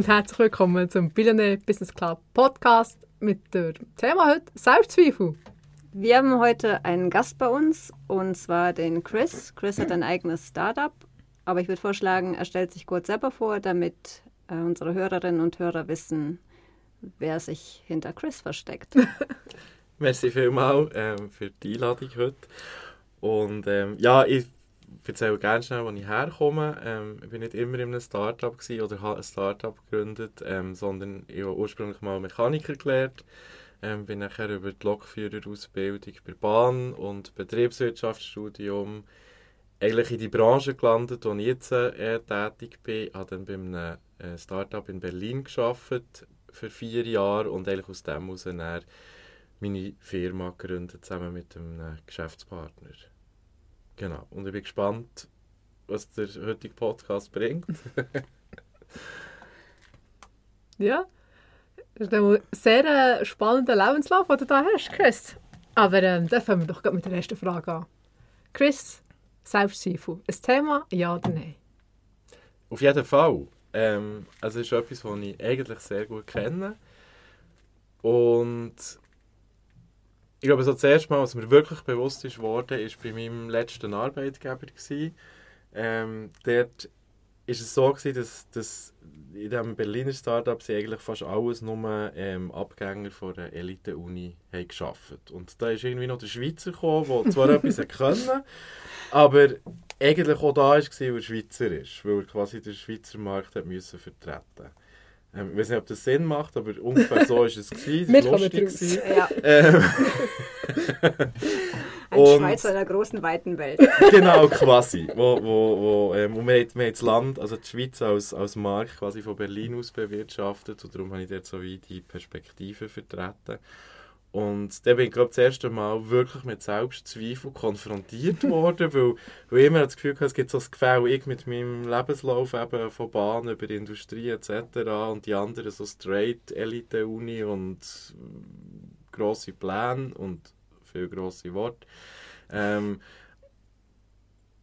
und herzlich willkommen zum Billionaire Business Club Podcast mit dem Thema heute Selbstzweifel. Wir haben heute einen Gast bei uns und zwar den Chris. Chris hat ein eigenes Startup, aber ich würde vorschlagen, er stellt sich kurz selber vor, damit äh, unsere Hörerinnen und Hörer wissen, wer sich hinter Chris versteckt. Merci vielmals ähm, für die Einladung heute. Und ähm, ja, ich erzähle gerne schnell, wo ich herkomme. Ähm, ich war nicht immer in einem Startup oder habe ein Startup gegründet, ähm, sondern ich habe ursprünglich mal Mechaniker gelernt. Ähm, bin nachher über die Lokführerausbildung bei Bahn und Betriebswirtschaftsstudium eigentlich in die Branche gelandet, wo ich jetzt äh, tätig bin. Ich habe dann bei einem äh, Startup in Berlin gearbeitet für vier Jahre und eigentlich aus dem heraus meine Firma gegründet, zusammen mit einem Geschäftspartner. Genau. Und ich bin gespannt, was der heutige Podcast bringt. ja, das ist ein sehr spannender Lebenslauf, den du da hast, Chris. Aber ähm, dann fangen wir doch mit der ersten Frage an. Chris, Selbstzweifel, ein Thema, ja oder nein? Auf jeden Fall. Ähm, also es ist etwas, das ich eigentlich sehr gut kenne. Und ich glaube, so das erste Mal, was mir wirklich bewusst ist worden, ist bei meinem letzten Arbeitgeber. Ähm, dort ist es so gewesen, dass, dass in diesem Berliner Startup sie eigentlich fast alles nur ähm, Abgänger von der Elite-Uni haben geschafft. Und da ist irgendwie noch der Schweizer gekommen, der zwar etwas können, aber eigentlich auch da war, weil er Schweizer ist, weil er quasi den Schweizer Markt hat müssen vertreten ähm, ich weiß nicht, ob das Sinn macht, aber ungefähr so war es. Gewesen. Es war lustig. Ja. Ähm, Ein und, Schweizer einer großen, weiten Welt. genau, quasi. Wo, wo, wo, ähm, und wir, haben, wir haben das Land, also die Schweiz als, als Markt quasi von Berlin aus bewirtschaftet und darum habe ich dort so wie die Perspektive vertreten. Und dann bin ich, glaube das erste Mal wirklich mit Selbstzweifel konfrontiert worden, weil, weil ich immer das Gefühl hatte, es gibt so ein Gefälle, ich mit meinem Lebenslauf eben von Bahn über Industrie etc. und die anderen so straight Elite-Uni und grosse Pläne und viele grosse Worte. Ähm,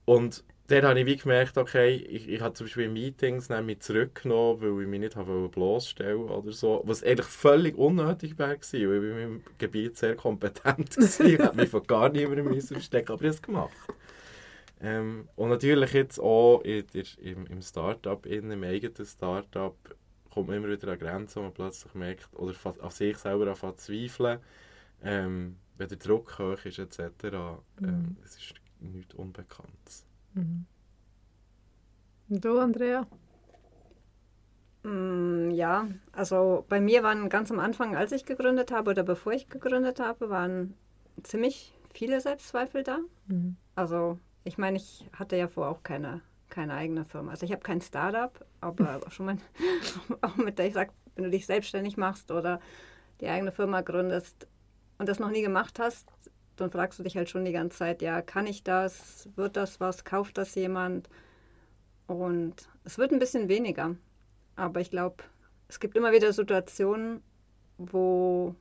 und dann habe ich wie gemerkt, okay, ich, ich habe zum Beispiel Meetings mich zurückgenommen, weil ich mich nicht habe bloßstellen oder so, was eigentlich völlig unnötig war, weil ich in meinem Gebiet sehr kompetent war. ich habe mich von gar niemandem verstecken, aber ich habe es gemacht. Ähm, und natürlich jetzt auch in der, im, im Start-up, im eigenen Start-up, kommt man immer wieder an Grenzen, wo man plötzlich merkt, oder an sich selber anfängt zu zweifeln, ähm, wenn der Druck hoch ist etc. Ähm, mhm. Es ist nichts Unbekanntes. Mhm. Und du, Andrea? Mm, ja, also bei mir waren ganz am Anfang, als ich gegründet habe oder bevor ich gegründet habe, waren ziemlich viele Selbstzweifel da. Mhm. Also ich meine, ich hatte ja vorher auch keine, keine eigene Firma. Also ich habe kein Startup, aber schon mal, auch mit der ich sage, wenn du dich selbstständig machst oder die eigene Firma gründest und das noch nie gemacht hast, dann fragst du dich halt schon die ganze Zeit, ja, kann ich das? Wird das was? Kauft das jemand? Und es wird ein bisschen weniger. Aber ich glaube, es gibt immer wieder Situationen, wo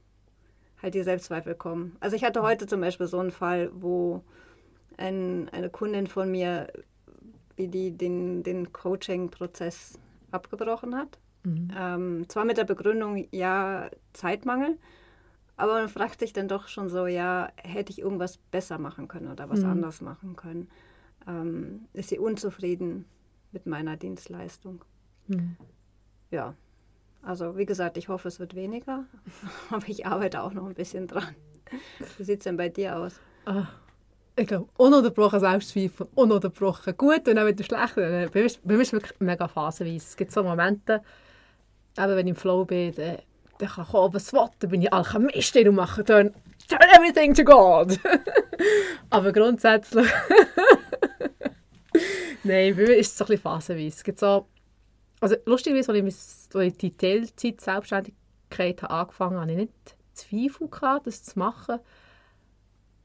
halt die Selbstzweifel kommen. Also ich hatte heute zum Beispiel so einen Fall, wo ein, eine Kundin von mir, wie die den, den Coaching-Prozess abgebrochen hat. Mhm. Ähm, zwar mit der Begründung, ja, Zeitmangel, aber man fragt sich dann doch schon so, ja, hätte ich irgendwas besser machen können oder was mhm. anders machen können? Ähm, ist sie unzufrieden mit meiner Dienstleistung? Mhm. Ja, also wie gesagt, ich hoffe, es wird weniger, aber ich arbeite auch noch ein bisschen dran. Wie sieht es denn bei dir aus? Ah, ich glaube, ununterbrochen Selbstzweifel, ununterbrochen gut und dann wieder schlecht. Bei mir, ist es wirklich mega phasenweise. Es gibt so Momente, eben wenn ich im Flow bin, dann kann kommen, was will, dann bin ich Alchemistin und mache dann turn everything to God. Aber grundsätzlich... Nein, bei mir ist es so ein bisschen phasenweise. Es gibt so... Also lustigerweise, als ich, ich die Teilzeit-Selbstständigkeit angefangen habe, hatte ich nicht Zweifel, gehabt, das zu machen.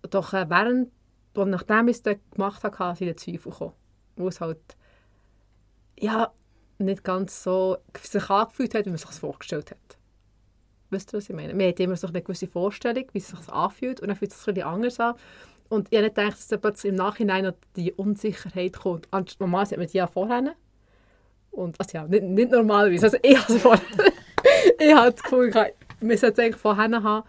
Doch äh, während, und nachdem ich es dann gemacht habe, sind Zweifel gekommen. Wo es halt... Ja, nicht ganz so sich angefühlt hat, wie man sich das vorgestellt hat. Wisst ihr, was ich meine? Man hat immer so eine gewisse Vorstellung, wie es sich anfühlt und dann fühlt es sich bisschen anders an. Und ich habe nicht gedacht, dass im Nachhinein noch die Unsicherheit kommt. Normalerweise hat man die ja vorher. Und, also ja, nicht, nicht normalerweise. Also ich habe vorher, ich habe das Gefühl, wir sollten es eigentlich vorher haben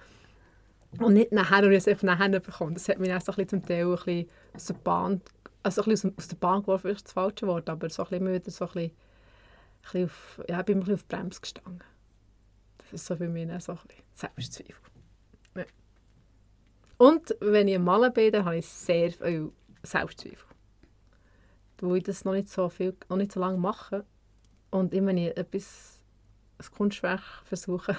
und nicht nachher und es einfach nachher bekommen. Das hat mich auch so zum Teil ein bisschen aus der Bahn, also ein bisschen aus der Bahn geworfen, ist das falsche Wort, aber so ein bisschen wieder so ein bisschen, ein bisschen auf, ja, ich bin ein bisschen auf Bremse gestanden. Das ist so bei mir so ein bisschen Selbstzweifel. Ja. Und wenn ich Malen bin, dann habe ich sehr viel Selbstzweifel. Weil ich das noch nicht so, viel, noch nicht so lange mache. Und immer wenn ich etwas, ein Kunstwerk versuche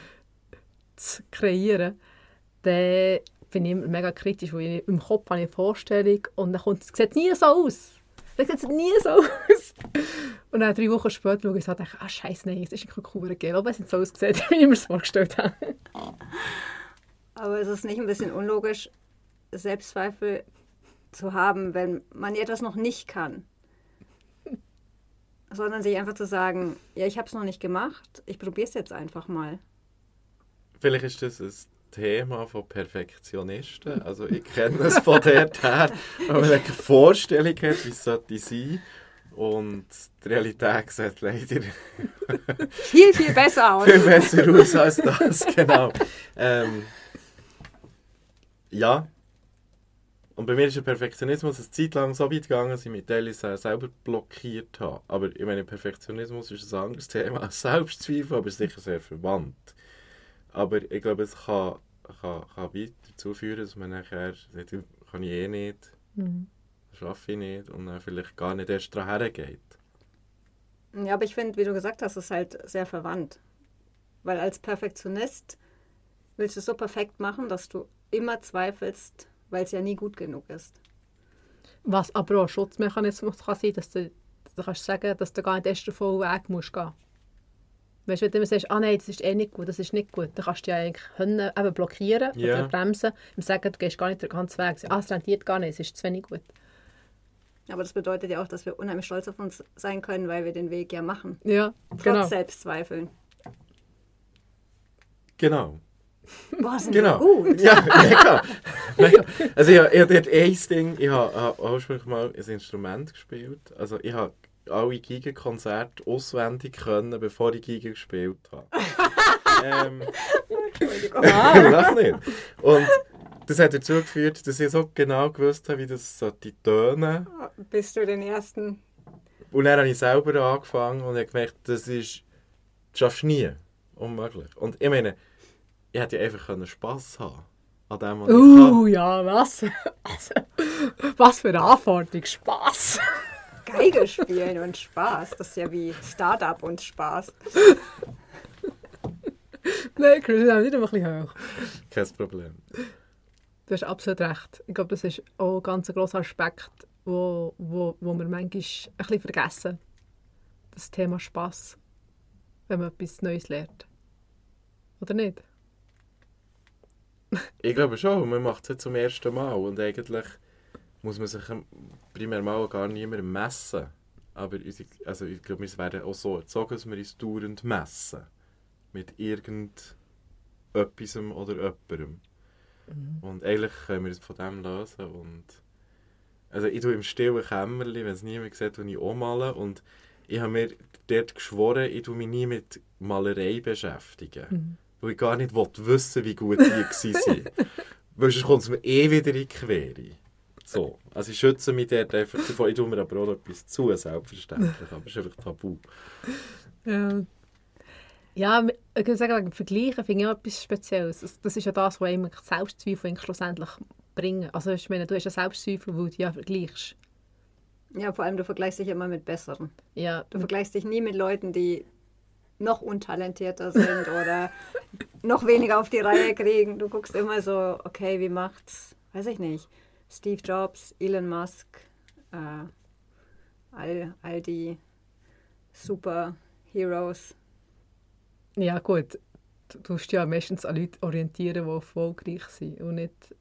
zu kreieren, dann bin ich immer mega kritisch, weil im Kopf habe ich eine Vorstellung und dann kommt, es sieht nie so aus. Das sieht nie so aus. Und dann drei Wochen später schaue ich und denke, ah scheiße, nein, es ist ein cooler Gel, aber es nicht so ausgesehen, wie ich mir das vorgestellt habe. Aber ist es nicht ein bisschen unlogisch, Selbstzweifel zu haben, wenn man etwas noch nicht kann? Sondern sich einfach zu sagen, ja, ich habe es noch nicht gemacht, ich probiere es jetzt einfach mal. Vielleicht ist das ein Thema von Perfektionisten. Also ich kenne es von dort her, wenn man eine Vorstellung hat, wie es sollte sein und die Realität sieht leider viel, viel besser aus. viel besser aus als das, genau. Ähm, ja. Und bei mir ist der Perfektionismus eine Zeit lang so weit gegangen, dass ich mich teilweise selber blockiert habe. Aber ich meine, Perfektionismus ist ein anderes Thema als Selbstzweifel, aber sicher sehr verwandt. Aber ich glaube, es kann, kann, kann weiter dazu führen, dass man nachher sagt, kann ich eh nicht, mhm. schaffe ich nicht und dann vielleicht gar nicht erst daran hergeht. Ja, aber ich finde, wie du gesagt hast, ist halt sehr verwandt. Weil als Perfektionist willst du es so perfekt machen, dass du immer zweifelst, weil es ja nie gut genug ist. Was aber auch ein Schutzmechanismus kann sein, dass du, du kannst sagen, dass du gar nicht erst den vollen Weg musst gehen Weißt du, wenn du immer sagst, ah nein, das ist eh nicht gut, das ist nicht gut, dann kannst du ja eigentlich können, eben blockieren yeah. oder bremsen und sagen, du gehst gar nicht den ganzen Weg. Ah, es rentiert gar nicht, es ist zu wenig gut. Aber das bedeutet ja auch, dass wir unheimlich stolz auf uns sein können, weil wir den Weg ja machen. Ja, Trotz genau. Selbstzweifeln. Genau. Boah, sind genau. gut. Ja, mega. mega. Also ich, ich, ich ein Ding, ich habe, habe ursprünglich mal ein Instrument gespielt. Also ich habe alle Giga-Konzerte auswendig können, bevor ich Giga gespielt habe. ähm. Lach nicht. Und das hat dazu geführt, dass ich so genau gewusst habe, wie das so die Töne. Bis du den ersten. Und dann habe ich selber angefangen und habe gemerkt, das ist, das schaffst du nie. Unmöglich. Und ich meine, ich hätte ja einfach können Spass haben an dem, was uh, ja, was? Also, was für eine Anforderung, Spass. Geige spielen und Spaß, das ist ja wie Startup und Spaß. Nein, Chris, wir nicht ein bisschen hoch. Kein Problem. Du hast absolut recht. Ich glaube, das ist auch ein ganz grosser Aspekt, wo, wo, wo wir manchmal ein bisschen vergessen. Das Thema Spass, wenn man etwas Neues lernt. Oder nicht? ich glaube schon, man macht es jetzt zum ersten Mal und eigentlich muss man sich primär mal gar niemandem messen. Aber also ich glaube, wir werden auch so erzogen, dass wir uns dauernd messen. Mit irgendetwas oder jemandem. Mhm. Und eigentlich können wir es von dem lösen. Und also ich tue im stillen Kämmerchen, wenn es niemand sieht, und ich auch malen. Und ich habe mir dort geschworen, ich tue mich nie mit Malerei beschäftigen. Mhm weil ich gar nicht wissen wie gut die waren. weil sonst kommt es mir eh wieder in die Quere. So. Also ich schütze mich dort einfach davon. Ich tue mir aber auch etwas zu, selbstverständlich. Aber es ist einfach tabu. Ja. Ja, ich kann sagen, Vergleichen finde ich auch etwas Spezielles. Das, ist ja das, was einem Selbstzweifel schlussendlich bringen. Also ich meine, du hast ja Selbstzweifel, weil du ja vergleichst. Ja, vor allem du vergleichst dich immer mit Besseren. Ja. Du vergleichst dich nie mit Leuten, die noch untalentierter sind oder noch weniger auf die Reihe kriegen. Du guckst immer so, okay, wie macht's, weiß ich nicht, Steve Jobs, Elon Musk, äh, all, all die Superheroes. Ja gut, du tust ja meistens an Leute orientieren, die erfolgreich sind und nicht,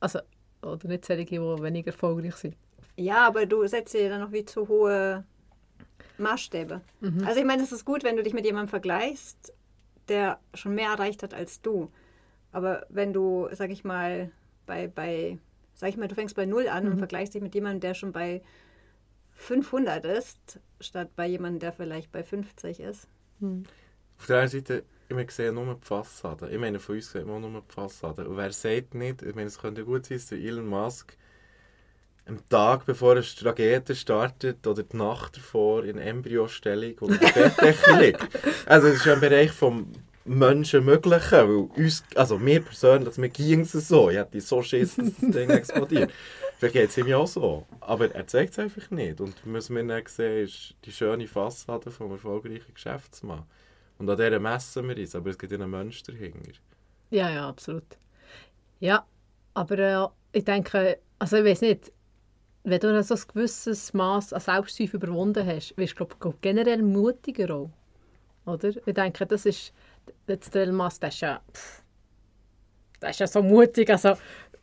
also, oder nicht solche, die weniger erfolgreich sind. Ja, aber du setzt dir dann noch wie zu hohe Maßstäbe. Mhm. Also ich meine, es ist gut, wenn du dich mit jemandem vergleichst, der schon mehr erreicht hat als du. Aber wenn du, sag ich mal, bei, bei sag ich mal, du fängst bei Null an mhm. und vergleichst dich mit jemandem, der schon bei 500 ist, statt bei jemandem, der vielleicht bei 50 ist. Hm. Auf der einen Seite, wir sehen nur die Fassade. Ich meine, von uns sieht man nur die Fassade. Und wer sagt nicht, ich meine, es könnte gut sein, dass Elon Musk am Tag, bevor eine Tragödie startet oder die Nacht davor in Embryostellung oder der Bettdecke liegt. Also es ist ja im Bereich vom Menschenmöglichen, weil uns, also mir persönlich, mir ging es so, ich hätte so Schiss, dass das Ding explodiert. Vielleicht geht es ihm ja auch so, aber er zeigt es einfach nicht. Und was wir dann sehen, ist die schöne Fassade vom erfolgreichen Geschäftsmann. Und an dieser messen wir uns, aber es gibt einen Mensch dahinter. Ja, ja, absolut. Ja, aber äh, ich denke, also ich weiß nicht, wenn du so ein gewisses Maß an Selbstzweifel überwunden hast, wirst du glaub, generell mutiger auch. Oder? Ich denke, das ist, der Elmas, der ist ja, pff, der ist ja so mutig, also,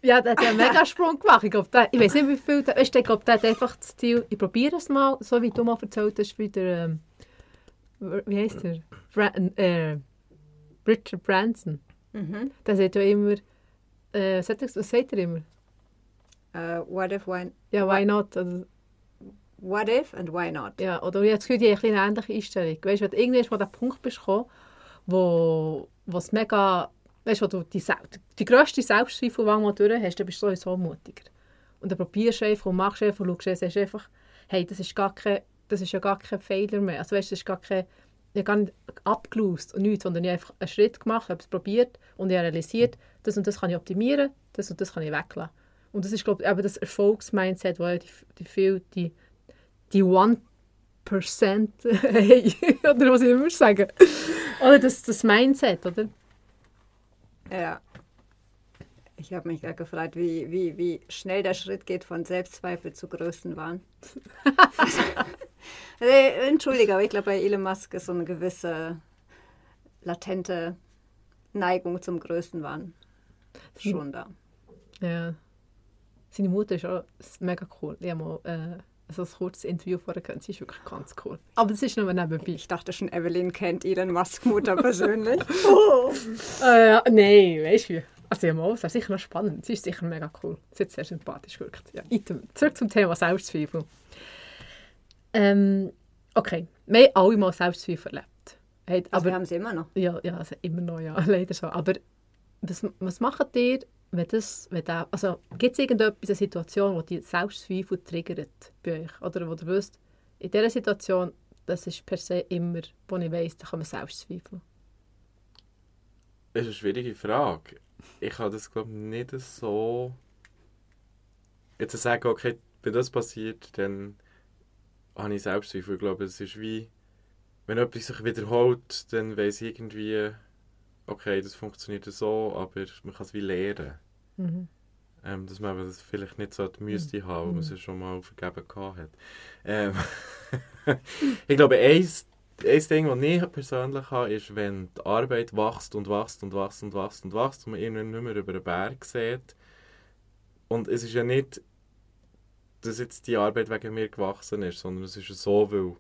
ja, der hat ja einen Megasprung gemacht. Ich, glaub, der, ich weiß nicht, wie viel, der, weißt, ich glaube, der hat einfach das Ziel, ich probiere es mal, so wie du mal erzählt hast, wie der, ähm, wie heißt der? Bra äh, Richard Branson. Mhm. Der sagt ja immer, äh, was sagt er immer? Uh, what if, why... Ja, why not? Also, what if and why not? Ja, oder jetzt Gefühl, die eine ähnliche Einstellung. Weißt du, wenn du irgendwann mal an den Punkt bist gekommen, wo es mega... Weißt du, wo du die, die grösste Selbstzweifel mal durch hast, dann bist du sowieso mutiger. Und dann probierst du einfach und machst einfach und schaust sagst einfach, hey, das ist, gar kein, das ist ja gar kein Fehler mehr. Also weißt, das ist gar kein... Ich gar nicht abgelöst und nichts, sondern ich habe einfach einen Schritt gemacht, habe es probiert und ich habe realisiert, das und das kann ich optimieren, das und das kann ich weglassen. Und das ist, glaube ich, eben das Erfolgsmindset, wo die, die die, die One Percent hey, oder was ich immer sagen. Oder das, das Mindset, oder? Ja. Ich habe mich gerade gefragt, wie, wie, wie schnell der Schritt geht von Selbstzweifel zu Größenwahn. Entschuldige, aber ich glaube, bei Elon Musk ist so eine gewisse latente Neigung zum Größenwahn schon da. Ja. Seine Mutter ist auch mega cool. Ich habe mal äh, so ein kurzes Interview vorher gehört. Sie ist wirklich ganz cool. Aber das ist nur nebenbei. Ich dachte schon, Evelyn kennt ihren Musk-Mutter persönlich. oh. äh, nein, weißt du Also ja, mal, das wäre sicher noch spannend. Sie ist sicher mega cool. Sie hat sehr sympathisch gewirkt. Ja, zurück zum Thema Selbstzweifel. Ähm, okay, wir haben alle mal Selbstzweifel erlebt. Hey, also aber, wir haben sie immer noch? Ja, ja also immer noch, ja, leider so. Aber was, was macht ihr, wenn das, wenn da, also gibt es irgendetwas, eine Situation, wo die Selbstzweifel triggert bei euch? Oder wo du wisst, in dieser Situation, das ist per se immer, wo ich weiss, da man Selbstzweifel. Das ist eine schwierige Frage. Ich habe das, glaube ich, nicht so... Jetzt zu sagen, okay, wenn das passiert, dann habe ich Selbstzweifel. Ich glaube, es ist wie, wenn etwas sich wiederholt, dann weiß ich irgendwie okay, das funktioniert so, aber man kann es wie lernen. Mhm. Ähm, dass man das vielleicht nicht so müsste mhm. haben, weil man es schon mal vergeben hat. Ähm, ich glaube, ein, ein Ding, das ich persönlich habe, ist, wenn die Arbeit wächst und wächst und wächst und wächst und wächst und man irgendwann nicht mehr über den Berg sieht. Und es ist ja nicht, dass jetzt die Arbeit wegen mir gewachsen ist, sondern es ist so, weil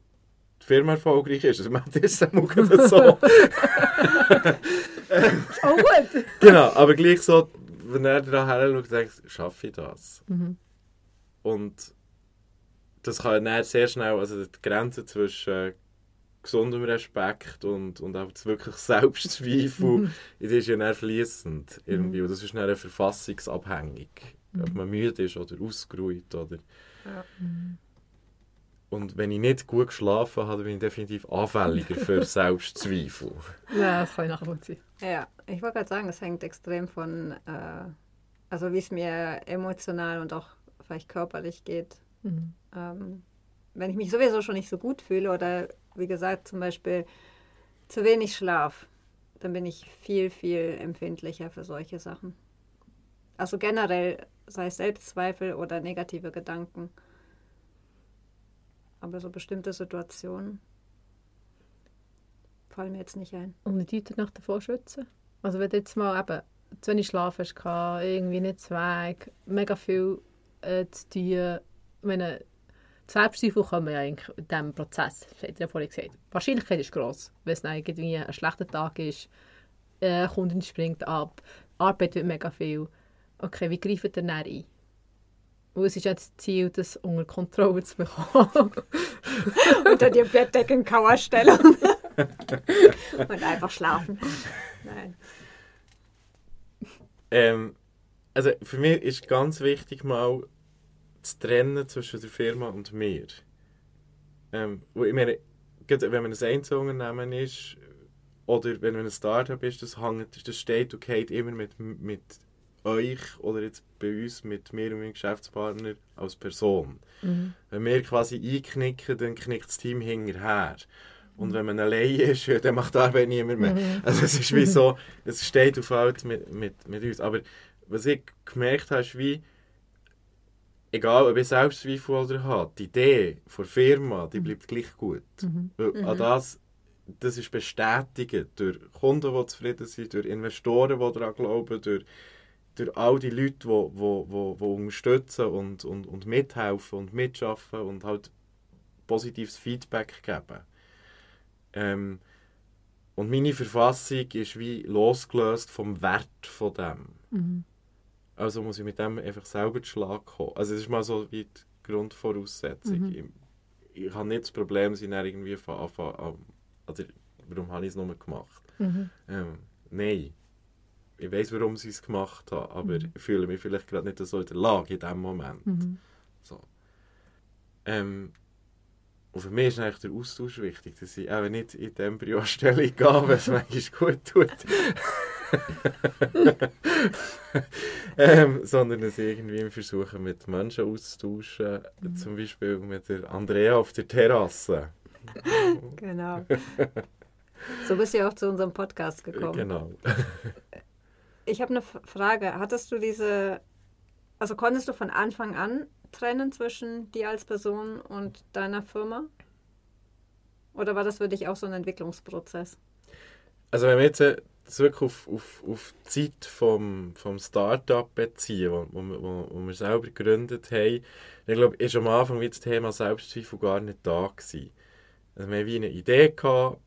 die Firma erfolgreich ist. Also man hat das so. oh gut. genau, aber gleich so, wenn er da her schaut, denkt schaffe ich das? Mhm. Und das kann dann sehr schnell, also die Grenze zwischen gesundem Respekt und, und auch wirklich Selbstzweifel, mhm. das ist ja dann fließend irgendwie. Mhm. Und das ist dann verfassungsabhängig. Mhm. Ob man müde ist oder ausgeruht oder... Ja. Mhm. Und wenn ich nicht gut geschlafen habe, bin ich definitiv anfälliger für Selbstzweifel. Ja, das kann ich nachvollziehen. Ja, ich wollte gerade sagen, es hängt extrem von, äh, also wie es mir emotional und auch vielleicht körperlich geht. Mhm. Ähm, wenn ich mich sowieso schon nicht so gut fühle oder wie gesagt zum Beispiel zu wenig Schlaf, dann bin ich viel, viel empfindlicher für solche Sachen. Also generell, sei es Selbstzweifel oder negative Gedanken. Aber so bestimmte Situationen fallen mir jetzt nicht ein. Und die Leute nach davor schützen? Also wenn du jetzt mal eben zu wenig Schlaf hast, irgendwie nicht Zweig, mega viel äh, zu tun, meine Selbstzweifel kommen ja in diesem Prozess, das hat ja vorhin gesagt. Die Wahrscheinlichkeit ist gross, wenn es irgendwie ein schlechter Tag ist, äh, Kundin springt ab, Arbeit wird mega viel. Okay, wie greift ihr dann ein? Und es ist jetzt das Ziel, das unter Kontrolle zu bekommen. Unter die Bettdecken-Kauerstellung. Und einfach schlafen. Nein. Ähm, also für mich ist ganz wichtig, mal zu trennen zwischen der Firma und mir. Ähm, wo ich meine, wenn man ein Einzelunternehmen ist oder wenn man ein Startup ist, das, hängt, das steht und geht immer mit, mit euch oder jetzt bei uns mit mir und meinem Geschäftspartner als Person. Mhm. Wenn wir quasi einknicken, dann knickt das Team hinterher. Und wenn man allein ist, dann macht die Arbeit niemand mehr. Mhm. Also es ist wie so, es steht auf halt mit, mit, mit uns. Aber was ich gemerkt habe, ist wie, egal ob ich Selbstzweifel oder habe, die Idee der Firma, die bleibt gleich gut. Mhm. mhm. An das, das ist bestätigt durch Kunden, die zufrieden sind, durch Investoren, die daran glauben, durch, durch all die Leute, die, die, die, die unterstützen und, und, und mithelfen und mitschaffen und halt positives Feedback geben. Ähm, und meine Verfassung ist wie losgelöst vom Wert von dem. Mhm. Also muss ich mit dem einfach selber zu Schlag kommen. Also das ist mal so wie die Grundvoraussetzung. Mhm. Ich, ich habe nicht das Problem, sie dann irgendwie von Anfang an... Also warum habe ich es nur gemacht? Mhm. Ähm, nein. Ich weiß, warum sie es gemacht haben, aber mhm. ich fühle mich vielleicht gerade nicht so in der Lage in diesem Moment. Mhm. So. Ähm, und für mich ist eigentlich der Austausch wichtig, dass ich auch nicht in die Embryostellung gehe, wenn es manchmal gut tut. ähm, sondern es irgendwie versuchen, mit Menschen auszutauschen, mhm. zum Beispiel mit der Andrea auf der Terrasse. genau. So bist du ja auch zu unserem Podcast gekommen. Genau. Ich habe eine Frage. Hattest du diese, also konntest du von Anfang an trennen zwischen dir als Person und deiner Firma? Oder war das für dich auch so ein Entwicklungsprozess? Also wenn wir jetzt äh, wirklich auf, auf, auf die Zeit vom, vom Start-up beziehen, wo, wo, wo, wir selber gegründet haben, dann glaube ich, ist am Anfang das Thema Selbstzweifel gar nicht da gewesen. Also wir hatten wie eine Idee, gehabt,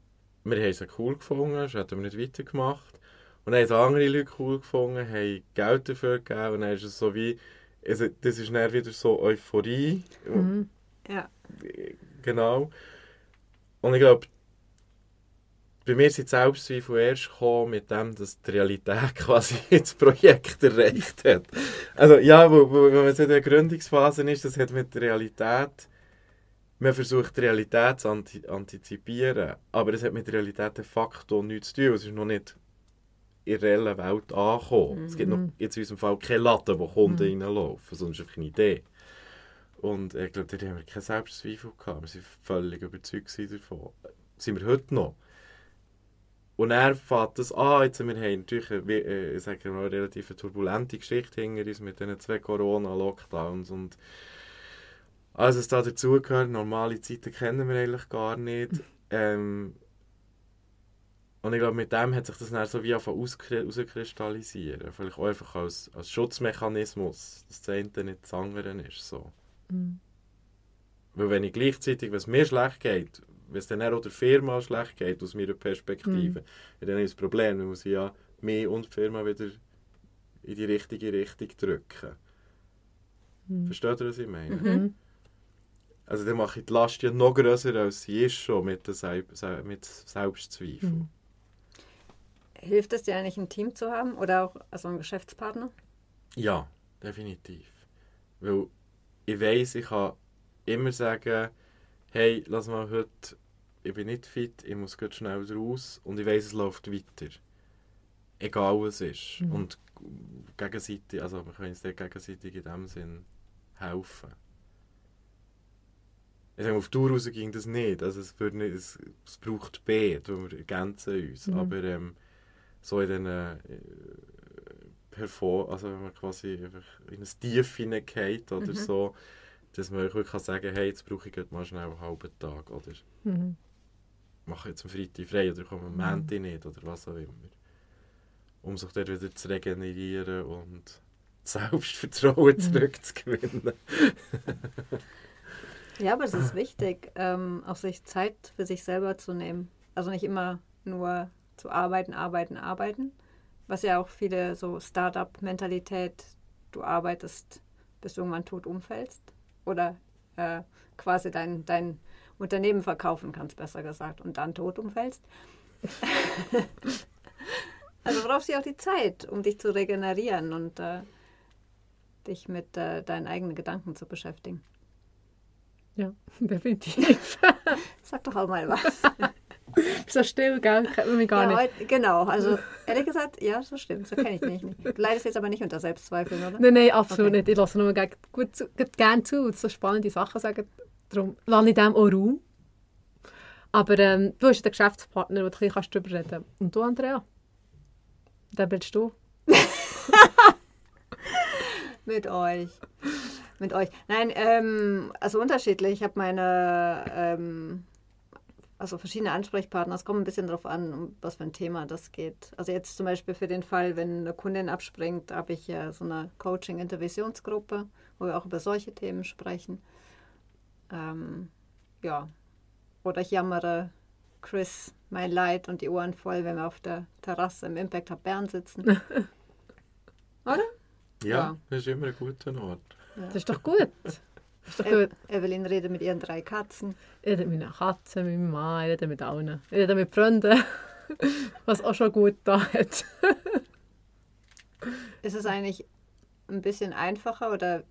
wir haben sie cool gefunden, das hätten wir nicht weitergemacht. Und dann haben andere Leute cool gefunden, haben Geld dafür gegeben und dann ist es so wie, also das ist dann wieder so Euphorie. Mhm. Ja. Genau. Und ich glaube, bei mir sind Selbstzweifel erst gekommen mit dem, dass die Realität quasi das Projekt erreicht hat. Also ja, wo, wo, wenn man so in der Gründungsphase ist, das hat mit der Realität, man versucht die Realität zu antizipieren, aber es hat mit der Realität de facto nichts zu tun. Es ist noch nicht in der reellen Welt angekommen. Mhm. Es gibt noch mhm. jetzt in unserem Fall keine Latte, wo Kunden mhm. reinlaufen, es ist einfach eine Idee. Und ich glaube, da haben wir keine Selbstzweifel gehabt. Wir waren völlig überzeugt davon. Das sind wir heute noch. Und er fährt das an. Jetzt, wir haben natürlich eine, äh, ich sage mal, eine relativ turbulente Geschichte hinter uns mit diesen zwei Corona-Lockdowns und alles, was da dazugehört. Normale Zeiten kennen wir eigentlich gar nicht. Ähm, und ich glaube, mit dem hat sich das dann so wie herauskristallisieren. Vielleicht auch einfach als, als Schutzmechanismus, dass das eine nicht das andere ist. So. Mhm. Weil wenn ich gleichzeitig, wenn es mir schlecht geht, wenn es dann auch der Firma schlecht geht, aus meiner Perspektive, mhm. dann ist das Problem, dann muss ich ja mich und die Firma wieder in die richtige Richtung drücken. Mhm. Versteht ihr, was ich meine? Mhm. Also dann mache ich die Last ja noch größer, als sie ist schon mit, der mit Selbstzweifel. Mhm. Hilft es dir eigentlich, ein Team zu haben oder auch also einen Geschäftspartner? Ja, definitiv. Weil ich weiß, ich kann immer sagen, hey, lass mal heute, ich bin nicht fit, ich muss ganz schnell raus und ich weiß, es läuft weiter. Egal was es ist. Mhm. Und gegenseitig, also wir können uns gegenseitig in dem Sinn helfen. Ich sage, auf Tour raus ging das nicht. Also es, nicht, es, es braucht Beet, wir ergänzen uns. Mhm. Aber ähm, so in den äh, hervor, also wenn man quasi einfach in ein Tief hineingeht oder mhm. so, dass man wirklich kann sagen kann, hey, jetzt brauche ich mal schnell einen halben Tag oder mhm. mache jetzt am Freitag frei oder komme am mhm. Montag nicht oder was auch immer. Um sich dann wieder zu regenerieren und Selbstvertrauen mhm. zurückzugewinnen. ja, aber es ist wichtig, ähm, auch sich Zeit für sich selber zu nehmen. Also nicht immer nur zu arbeiten, arbeiten, arbeiten. Was ja auch viele so Startup-Mentalität, du arbeitest bis du irgendwann tot umfällst oder äh, quasi dein, dein Unternehmen verkaufen kannst, besser gesagt, und dann tot umfällst. also brauchst du auch die Zeit, um dich zu regenerieren und äh, dich mit äh, deinen eigenen Gedanken zu beschäftigen. Ja, definitiv. Sag doch auch mal was. so still, gell? Kennt man mich gar ja, nicht. Genau, also ehrlich gesagt, ja, so stimmt, so kenne ich mich nicht. Du leidest jetzt aber nicht unter Selbstzweifeln, oder? Nein, nein, absolut Okay. nicht. Ich lasse nur gerne, gut zu, gerne zu und so spannende Sachen sagen. Darum lasse ich dem auch Raum. Aber ähm, du hast den Geschäftspartner, wo du ein bisschen darüber reden kannst. Und du, Andrea? Der bist du. Mit euch. Mit euch. Nein, ähm, also unterschiedlich. Ich habe meine, ähm, also verschiedene Ansprechpartner. Es kommt ein bisschen darauf an, um was für ein Thema das geht. Also jetzt zum Beispiel für den Fall, wenn eine Kundin abspringt, habe ich ja so eine Coaching-Intervisionsgruppe, wo wir auch über solche Themen sprechen. Ähm, ja. Oder ich jammere Chris mein Leid und die Ohren voll, wenn wir auf der Terrasse im Impact Hub Bern sitzen. Oder? Ja, Ja. das ist immer ein guter Ort. Das ist doch gut. Ist doch. Evelyn redet mit ihren drei Katzen. Ich rede mit meiner Katze, mit meinem Mann, ich rede mit allen. Ich rede mit Freunden, was auch schon gut da hat. Ist es eigentlich ein bisschen einfacher oder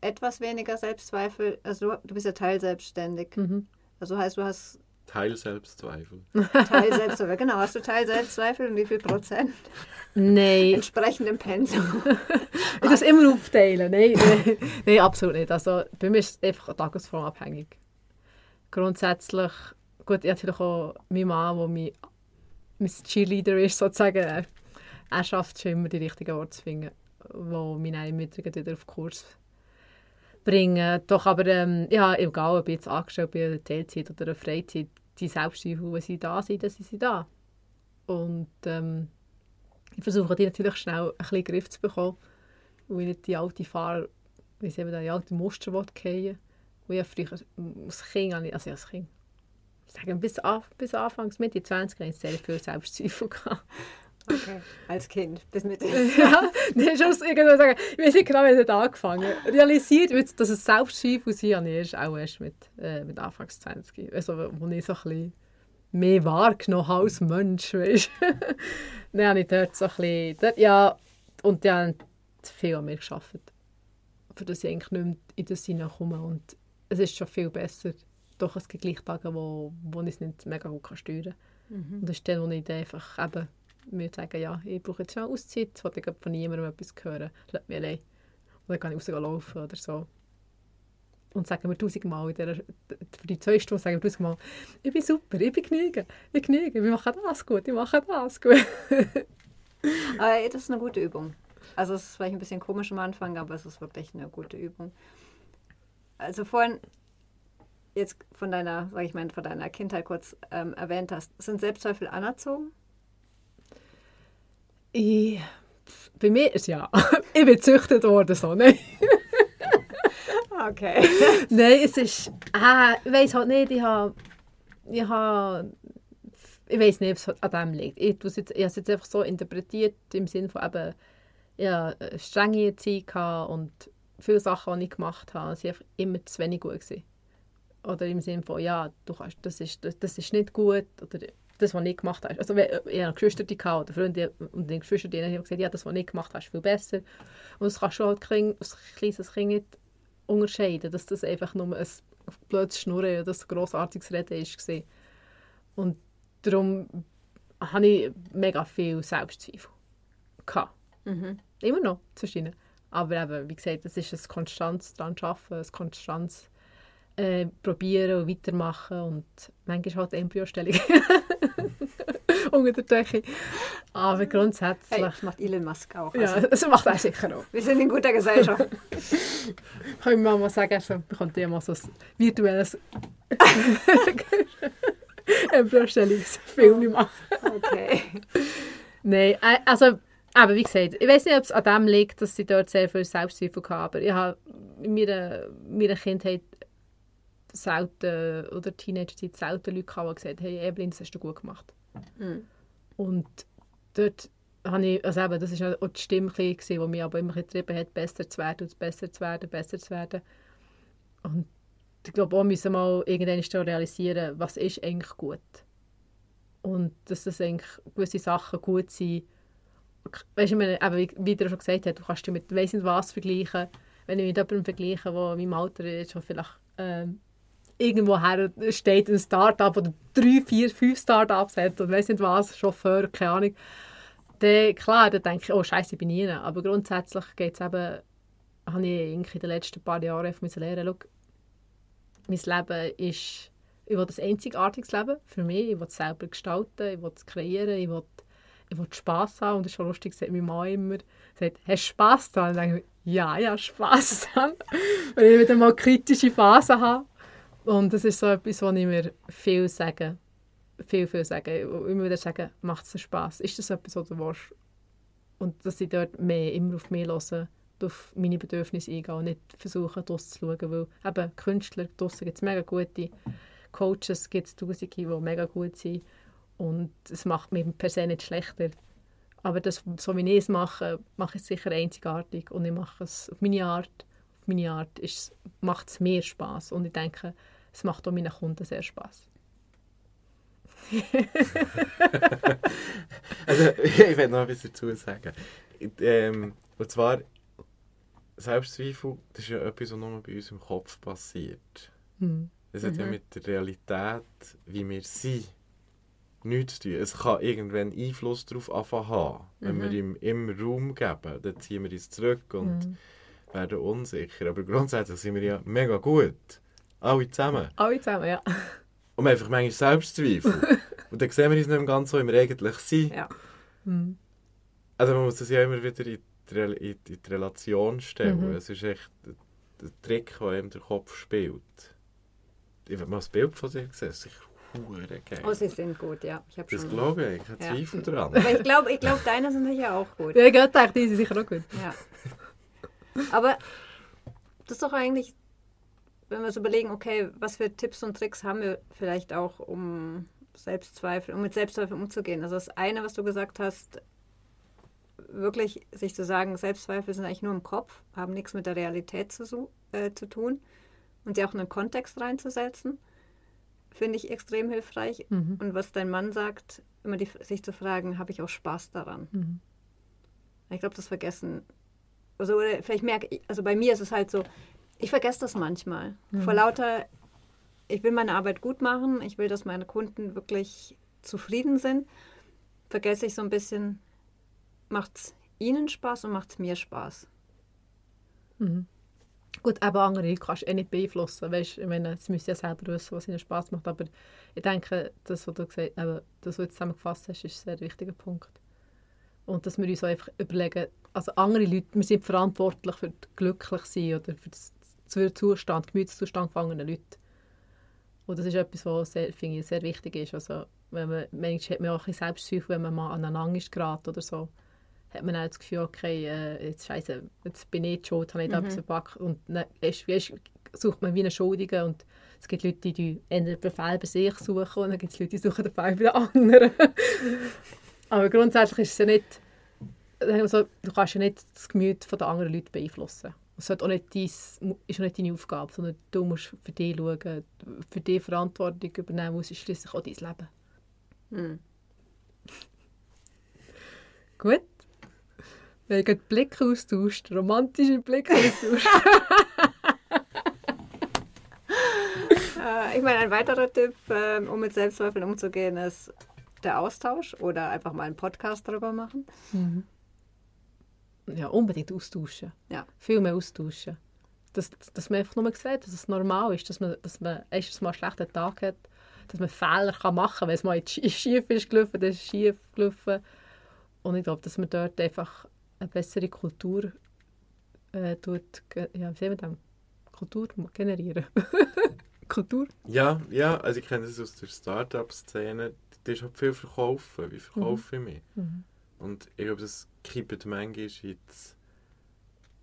etwas weniger Selbstzweifel? Also du, du bist ja teilselbstständig. Mhm. Also heißt, du hast Teil Selbstzweifel. Teilselbstzweifel. genau, hast du Teilselbstzweifel und wie viel Prozent? Nein, Entsprechend im Pensum. ich das immer aufteilen. Nein, nein, nein, absolut nicht. Also, bei mir ist es einfach tagesformabhängig. Grundsätzlich, gut, ich habe natürlich auch meinen Mann, der mein, mein Cheerleader ist, sozusagen. Er- schafft es schon immer, die richtigen Worte zu finden, wo meine Mütter wieder auf Kurs bringen. Doch aber, ähm, ja, egal, ob ich jetzt angestellt bin, oder Teilzeit oder eine Freizeit, die Selbstzweifel, wenn sie da sind, dann sind sie da. Und ähm, ich versuche die natürlich schnell ein bisschen in den Griff zu bekommen, weil ich nicht die alte Fahrer, wie sie die alte Muster fallen will. ich früher als Kind, also als Kind, ich sage, bis, bis Anfangs Mitte 20 hatte sehr viel Selbstzweifel. gehabt. Okay. Als Kind. Bis mit ja, ist aus irgendwo sagen, ich weiß nicht genau, wie es angefangen Realisiert, wird, dass es Selbstzweifel sind, habe ich erst, auch erst mit, äh, mit Anfangs 20. Also, wo ich so ein bisschen mehr wahrgenommen habe als Mensch, weißt du. Dann habe ich dort so ein bisschen, dort, ja, und die haben viel an mir gearbeitet, für das ich eigentlich nicht mehr in das hineinkomme. Und es ist schon viel besser. Doch es gibt gleich Tage, wo, wo ich es nicht mega gut kann steuern kann. Und das ist dann, wo ich dann einfach eben mir sagen, ja, ich brauche jetzt schon Auszeit, ich will ich von niemandem etwas hören, lass mich allein. Und dann kann ich rauslaufen oder so. Und sagen wir tausendmal, für die zwei Stunden sagen wir tausendmal, ich bin super, ich bin genügend, ich genüge, wir machen das gut, ich mache das gut. Aber das ist eine gute Übung. Also es ist vielleicht ein bisschen komisch am Anfang, aber es ist wirklich eine gute Übung. Also vorhin jetzt von deiner, sag ich mal, von deiner Kindheit kurz ähm, erwähnt hast, sind Selbstzweifel anerzogen? Ich, bei mir ist ja, ich bin gezüchtet worden, so, nein. Okay. Nein, es ist, ah, ich weiß halt nicht, ich habe, ich habe, ich weiß nicht, ob es an dem liegt. Ich, jetzt, ich habe es jetzt einfach so interpretiert, im Sinne von eben, ja, strenge Zeit und viele Sachen, die ich gemacht habe, sind einfach immer zu wenig gut gewesen. Oder im Sinne von, ja, du kannst, das, ist, das, das ist nicht gut, oder das, was nicht gemacht hast. Also, wenn- ich habe Geschwister oder Freunde und die Geschwister, die haben gesagt, ja, das, was nicht gemacht hast, ist viel besser. Und das kannst du halt als kleines Kind nicht unterscheiden, dass das einfach nur ein blödes Schnurren oder ein grossartiges Reden war. Und darum hatte ich mega viel Selbstzweifel. Gehabt. Mhm. Immer noch zwischen. Aber eben, wie gesagt, es ist ein konstantes daran arbeiten, ein konstantes äh, probieren und weitermachen und manchmal halt Embryostellung unter der Decke. Aber grundsätzlich, Hey, das macht Elon Musk auch. ja, Also, das macht er sicher auch. wir sind in guter Gesellschaft. Kann mir mal sagen, also, ja mal so ein virtuelles Embryostellungsfilm machen. Okay. Nein, äh, also, aber wie gesagt, ich weiß nicht, ob es an dem liegt, dass sie dort sehr viel Selbstzweifel hatten, aber ich habe in meiner, meiner Kindheit selten, oder Teenagerzeit selten Leute gehabt, die gesagt haben, hey Evelyn, das hast du gut gemacht. Mhm. Und dort habe ich, also eben, das war auch die Stimme, die mich aber immer getrieben hat, besser zu werden, besser zu werden, besser zu werden. Und ich glaube auch, müssen mal irgendwann realisieren, was ist eigentlich gut. Und dass das eigentlich gewisse Sachen gut sind. Weißt du, eben, wie, wie du schon gesagt hast, du kannst dich mit weiss nicht was vergleichen. Wenn ich mit jemandem vergleiche, der in meinem Alter ist, schon vielleicht ähm, irgendwo steht ein Start-up oder drei, vier, fünf Start-ups hat und weiss nicht was, Chauffeur, keine Ahnung, dann, klar, dann denke ich, oh Scheiße, ich bin nie. Aber grundsätzlich geht es eben, habe ich in den letzten paar Jahren lernen, schau, mein Leben ist, ich will ein einzigartiges Leben für mich, ich will es selber gestalten, ich will es kreieren, ich will, ich will Spass haben und das ist schon lustig, sagt mein Mann immer, sagt, hast du Spass daran? Und dann denke ich, ja, ja, Spass daran, weil ich wieder mal kritische Phasen habe und das ist so etwas, was ich mir viel sage. Viel, viel sage. Immer wieder sagen, macht es Spass? Ist das etwas, was du willst? Und dass ich dort mehr, immer auf mich höre, auf meine Bedürfnisse eingehen und nicht versuchen, das zu schauen. Weil eben Künstler, draussen gibt es mega gute Coaches, gibt es Tausende, die mega gut sind. Und es macht mich per se nicht schlechter. Aber das, so wie ich es mache, mache ich es sicher einzigartig. Und ich mache es auf meine Art. Auf meine Art macht es mir Spass. Und ich denke, es macht auch meinen Kunden sehr Spaß. also, ich will noch etwas dazu sagen. Ähm, und zwar, Selbstzweifel, das ist ja etwas, was nur bei uns im Kopf passiert. Mhm. Das hat mhm. ja mit der Realität, wie wir sind, nichts zu tun. Es kann irgendwann Einfluss darauf haben. Wenn mhm. wir ihm immer Raum geben, dann ziehen wir uns zurück und mhm. werden unsicher. Aber grundsätzlich sind wir ja mega gut. Alle zusammen? Alle zusammen, ja. Und wir einfach manchmal Selbstzweifel. und dann sehen wir uns nicht ganz so, wie wir eigentlich sind. Ja. Mhm. Also man muss das ja immer wieder in die, in die Relation stellen. Mhm. Es ist echt der Trick, der ihm der Kopf spielt. Ich habe mal ein Bild von dir gesehen, das ist geil. Oh, sie sind gut, ja. Ich das glaube ich, ich habe ja. Zweifel daran. Aber ich glaube, ich glaub, deine sind sicher auch gut. Ja, ich dachte, die sind sicher auch gut. Ja. Aber das ist doch eigentlich wenn wir uns überlegen, okay, was für Tipps und Tricks haben wir vielleicht auch, um Selbstzweifel, um mit Selbstzweifel umzugehen. Also das eine, was du gesagt hast, wirklich sich zu sagen, Selbstzweifel sind eigentlich nur im Kopf, haben nichts mit der Realität zu, äh, zu tun und sie auch in einen Kontext reinzusetzen, finde ich extrem hilfreich. Mhm. Und was dein Mann sagt, immer die, sich zu fragen, habe ich auch Spaß daran? Mhm. Ich glaube, das vergessen. Also vielleicht merke ich, also bei mir ist es halt so, ich vergesse das manchmal. Mhm. Vor lauter, ich will meine Arbeit gut machen, ich will, dass meine Kunden wirklich zufrieden sind, vergesse ich so ein bisschen, macht es ihnen Spaß und macht es mir Spaß. Mhm. Gut, aber andere kannst du eh nicht beeinflussen. Weißt, ich meine, sie müssen ja selber wissen, was ihnen Spaß macht. Aber ich denke, das, was du, gesagt, eben, das, was du zusammengefasst hast, ist ein sehr wichtiger Punkt. Und dass wir uns einfach überlegen, also andere Leute, wir sind verantwortlich für das Glücklichsein oder für das Zustand, Gemütszustand von anderen Leuten. Und das ist etwas, was sehr, finde ich, sehr wichtig ist. Also, wenn man, manchmal hat man auch ein Selbstzweifel, wenn man mal aneinander ist geraten oder so, hat man auch das Gefühl, okay, äh, jetzt, Scheiße, jetzt bin ich schuld, habe ich mhm. da etwas verpackt. Und dann ist, ist, sucht man wie eine Schuldige und es gibt Leute, die den Befehl bei sich suchen und dann gibt es Leute, die suchen den Befehl bei den anderen. Aber grundsätzlich ist es ja nicht, also, du kannst ja nicht das Gemüt der anderen Leute beeinflussen. Es auch nicht dein, ist auch nicht deine Aufgabe, sondern du musst für dich schauen, für dich Verantwortung übernehmen, muss ist schließlich auch dein Leben. Hm. Gut. Wir haben Blick austauscht, romantische Blick austauscht. Äh, ich meine, ein weiterer Tipp, ähm, um mit Selbstzweifeln umzugehen, ist der Austausch oder einfach mal einen Podcast darüber machen. Mhm ja, unbedingt austauschen. Ja. Viel mehr austauschen. Dass, dass man einfach nur sieht, dass es normal ist, dass man, dass man erstens mal einen schlechten Tag hat, dass man Fehler kann machen kann. Wenn es mal schief ist gelaufen, dann ist es schief gelaufen. Und ich glaube, dass man dort einfach eine bessere Kultur äh, tut, ja, wie sehen wir das? Kultur generieren. Kultur? Ja, ja, also ich kenne das aus der Start-up-Szene. Da ist halt viel verkaufen. Wie verkaufe mhm. ich mich? Mhm. Und ich glaube, das kippt manchmal jetzt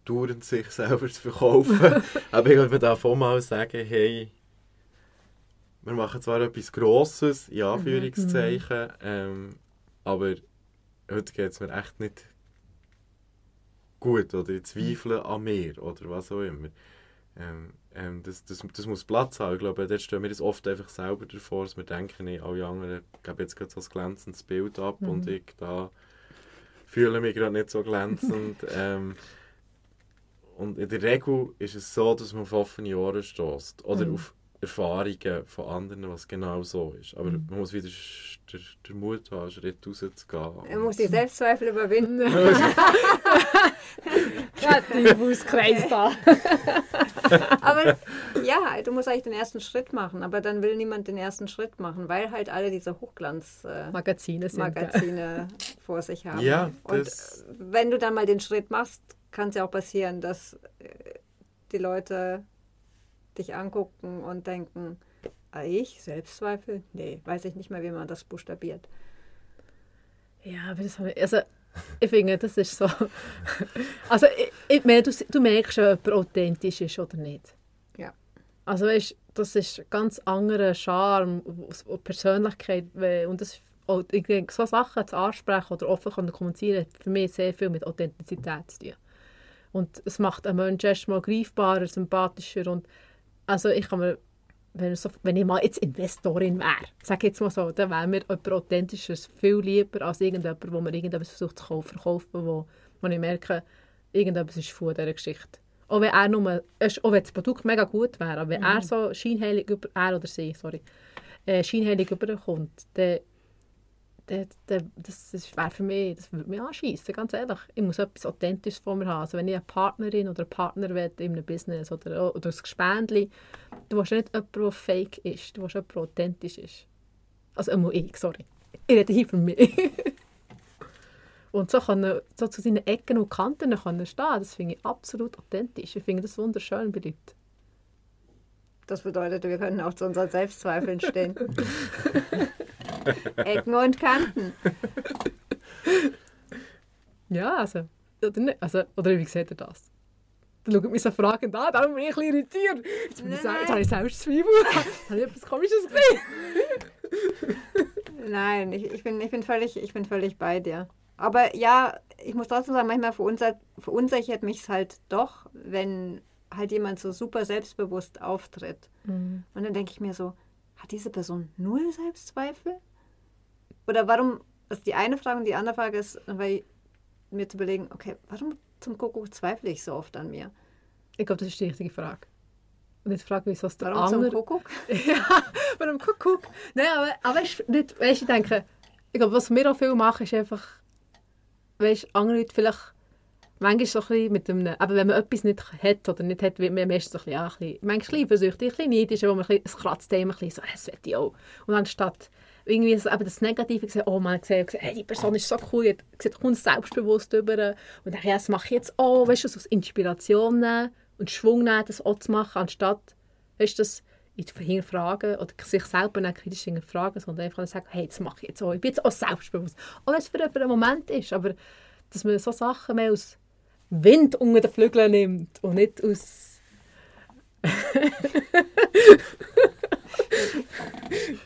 dauernd sich selber zu verkaufen. Aber ich würde davon mal sagen, hey, wir machen zwar etwas Grosses, in Anführungszeichen, mhm. ähm, aber heute geht es mir echt nicht gut oder ich zweifle an mir oder was auch immer. Ähm, ähm, das, das, das muss Platz haben. Ich glaube, dort stehen wir das oft einfach selber davor, dass wir denken, nee, alle anderen geben jetzt gerade so ein glänzendes Bild ab mhm. und ich da fühle mich gerade nicht so glänzend. ähm, und in der Regel ist es so, dass man auf offene Ohren stößt oder mhm. auf Erfahrungen von anderen, was genau so ist. Aber mhm. man muss wieder den, den Mut haben, einen Schritt rauszugehen. Man muss die Selbstzweifel überwinden. Kreativauskreis da. aber ja, du musst eigentlich den ersten Schritt machen, aber dann will niemand den ersten Schritt machen, weil halt alle diese Hochglanz-Magazine äh, Magazine vor sich haben. Ja, Und wenn du dann mal den Schritt machst, kann es ja auch passieren, dass äh, die Leute dich angucken und denken, ah, ich, Selbstzweifel? Nee, weiß ich nicht mehr, wie man das buchstabiert. Ja, aber das habe ich, also ich finde, das ist so. Also, ich, ich meine, du, du merkst ob er authentisch ist oder nicht. Ja. Also, weißt das ist ein ganz anderer Charme und Persönlichkeit. Und das, ich denke, so Sachen zu ansprechen oder offen zu kommunizieren, hat für mich sehr viel mit Authentizität zu tun. Und es macht einen Menschen erstmal greifbarer, sympathischer und also ich kann mir, wenn, so, wenn ich mal jetzt Investorin wäre, sage jetzt mal so, dann wäre mir jemand Authentisches viel lieber als irgendjemand, wo man irgendetwas versucht zu kaufen, verkaufen, wo, wo ich merke, irgendetwas ist von dieser Geschichte. Auch wenn, er nur, auch wenn das Produkt mega gut wäre, aber wenn mhm. er so scheinheilig über, er oder sie, sorry, äh, scheinheilig überkommt, dann das, das wäre für mich, das würde mich anschießen, ganz ehrlich. Ich muss etwas Authentisches von mir haben. Also wenn ich eine Partnerin oder einen Partner will in einem Business oder, oder ein Gespendli, du willst nicht jemanden, der fake ist, du willst jemanden, der authentisch ist. Also immer ich, sorry. Ich rede hier für mich. und so, kann so zu seinen Ecken und Kanten können stehen, das finde ich absolut authentisch. Ich finde das wunderschön bei Leuten. Das bedeutet, wir können auch zu unseren Selbstzweifeln stehen. Ecken und Kanten. Ja, also. Oder, nicht, also, oder wie seht ihr das? Dann schaut mich so fragend an, dann bin ich ein bisschen irritiert. Jetzt, bin ich, jetzt habe ich selbst Zweifel. habe ich etwas Komisches gesehen? Nein, ich, ich, bin, ich, bin völlig, ich bin völlig bei dir. Aber ja, ich muss trotzdem sagen, manchmal verunsichert, verunsichert mich es halt doch, wenn halt jemand so super selbstbewusst auftritt. Mhm. Und dann denke ich mir so, hat diese Person null Selbstzweifel? Oder warum, das ist die eine Frage und die andere Frage ist, weil mir zu überlegen, okay, warum zum Kuckuck zweifle ich so oft an mir? Ich glaube, das ist die richtige Frage. Und jetzt frage ich, was der warum andere... Warum zum Kuckuck? ja, warum Kuckuck? Nein, aber, aber weißt, nicht, weißt, ich denke, ich glaube, was wir auch viel machen, ist einfach, weißt, andere Leute vielleicht manchmal so ein bisschen mit einem, aber wenn man etwas nicht hat oder nicht hat, wird man meistens so ein bisschen, ja, ein bisschen manchmal eifersüchtig, ein bisschen neidisch, wo man ein bisschen, es kratzt einem ein bisschen so, das will ich auch. Und anstatt irgendwie so, das Negative gesehen, oh, man hat gesehen, hey, die Person ist so cool, sieht kommt selbstbewusst über und dann, ja, das mache ich jetzt auch, weißt du, so Inspiration nehmen und Schwung nehmen, das auch zu machen, anstatt, weißt du, das hinterfragen oder sich selber nicht kritisch hinterfragen, sondern einfach sagen, hey, das mache ich jetzt auch, ich bin jetzt auch selbstbewusst. Auch wenn es für, für einen Moment ist, aber dass man so Sachen mehr aus Wind unter den Flügeln nimmt und nicht aus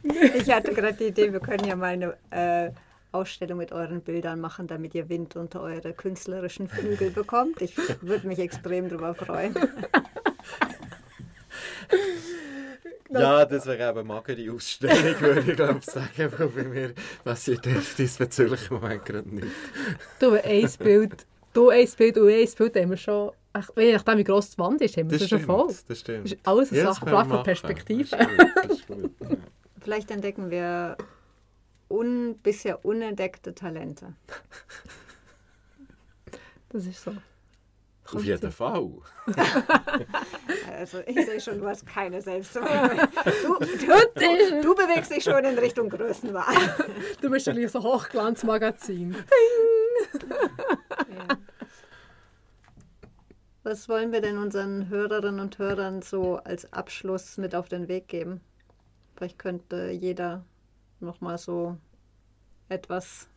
ich hatte gerade die Idee, wir können ja mal eine äh, Ausstellung mit euren Bildern machen, damit ihr Wind unter eure künstlerischen Flügel bekommt. Ich würde mich extrem darüber freuen. Ja, das wäre eben eine magere Ausstellung, würde ich glaube sagen, weil bei mir passiert diesbezüglich im Moment gerade nicht. Du, ein Bild, du ein Bild und ein Bild haben wir schon je nachdem, wie gross die Wand ist, haben wir das schon voll. Das stimmt. Das ist alles eine Sache von Perspektive. Das ist gut, das ist gut. Vielleicht entdecken wir un bisher unentdeckte Talente. Das ist so. Auf jeden Fall. also ich sehe schon, du hast keine Selbstzweifel. Du, du, du, bewegst dich schon in Richtung Größenwahl. Du bist ja so Hochglanzmagazin. ja. Was wollen wir denn unseren Hörerinnen und Hörern so als Abschluss mit auf den Weg geben? Vielleicht könnte jeder noch mal so etwas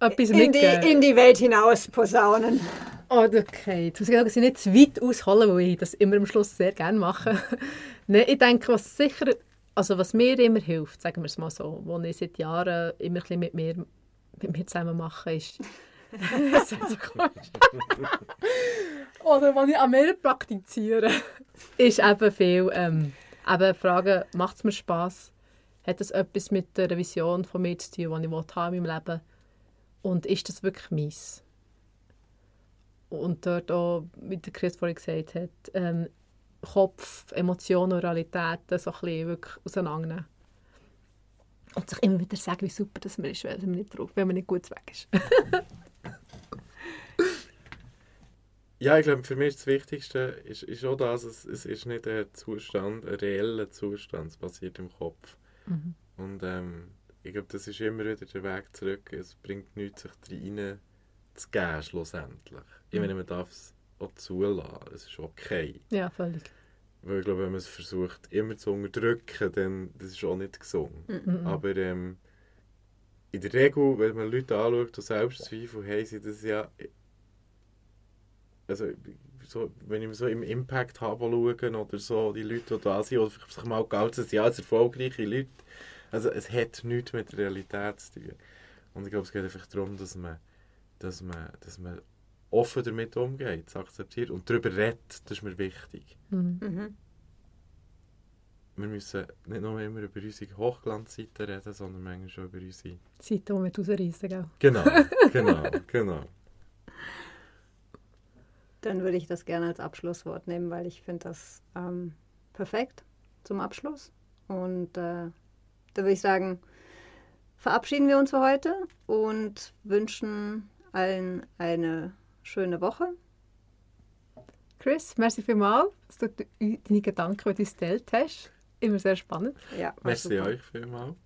in, die, in die Welt hinaus posaunen. Oh, okay. Du musst nicht zu weit ausholen, weil ich das immer am Schluss sehr gerne mache. Nein, ich denke, was sicher also was mir immer hilft, sagen wir es mal so, wo ich seit Jahren immer ein bisschen mit mir, mit mir zusammen mache, ist... das ist so komisch. Oder was ich an mir praktiziere, ist eben viel ähm, eben fragen, macht es mir Spass? Hat das etwas mit der Vision von mir zu tun, die ich in meinem Leben Und ist das wirklich meins? Und dort auch, wie der Chris vorhin gesagt hat, ähm, Kopf, Emotionen Realitäten so ein bisschen wirklich auseinandernehmen. Und sich immer wieder sagen, wie super das mir ist, wenn man nicht, drauf, wenn man nicht gut weg ist. ja, ich glaube, für mich ist das Wichtigste ist, ist auch das, es, es ist nicht ein Zustand, ein reeller Zustand, es passiert im Kopf. Mhm. Und ähm, ich glaube, das ist immer wieder der Weg zurück. Es bringt nichts, sich rein zu geben, schlussendlich. Ich meine, man darf es auch zulassen. Es ist okay. Ja, völlig. Weil ich glaube, wenn man es versucht, immer zu unterdrücken, dann das ist auch nicht gesund. Mhm. Aber ähm, in der Regel, wenn man Leute anschaut, die Selbstzweifel haben, sie das ja... Also, so, wenn ich mir so im Impact habe schaue oder so, die Leute, die da sind, oder sich mal gehalten sind, ja, als erfolgreiche Leute, also es hat nichts mit der Realität zu tun. Und ich glaube, es geht einfach darum, dass man, dass man, dass man offen damit umgeht, es akzeptiert und darüber redet, das ist mir wichtig. Mhm. mhm. Wir müssen nicht nur immer über unsere Hochglanzseiten reden, sondern manchmal schon über unsere... Seiten, die wir rausreißen, gell? Genau, genau, genau. Dann würde ich das gerne als Abschlusswort nehmen, weil ich finde das ähm, perfekt zum Abschluss. Und äh, da würde ich sagen, verabschieden wir uns für heute und wünschen allen eine schöne Woche. Chris, merci vielmals, dass du deine Gedanken mit uns geteilt hast. Immer sehr spannend. Ja, merci super. euch vielmals.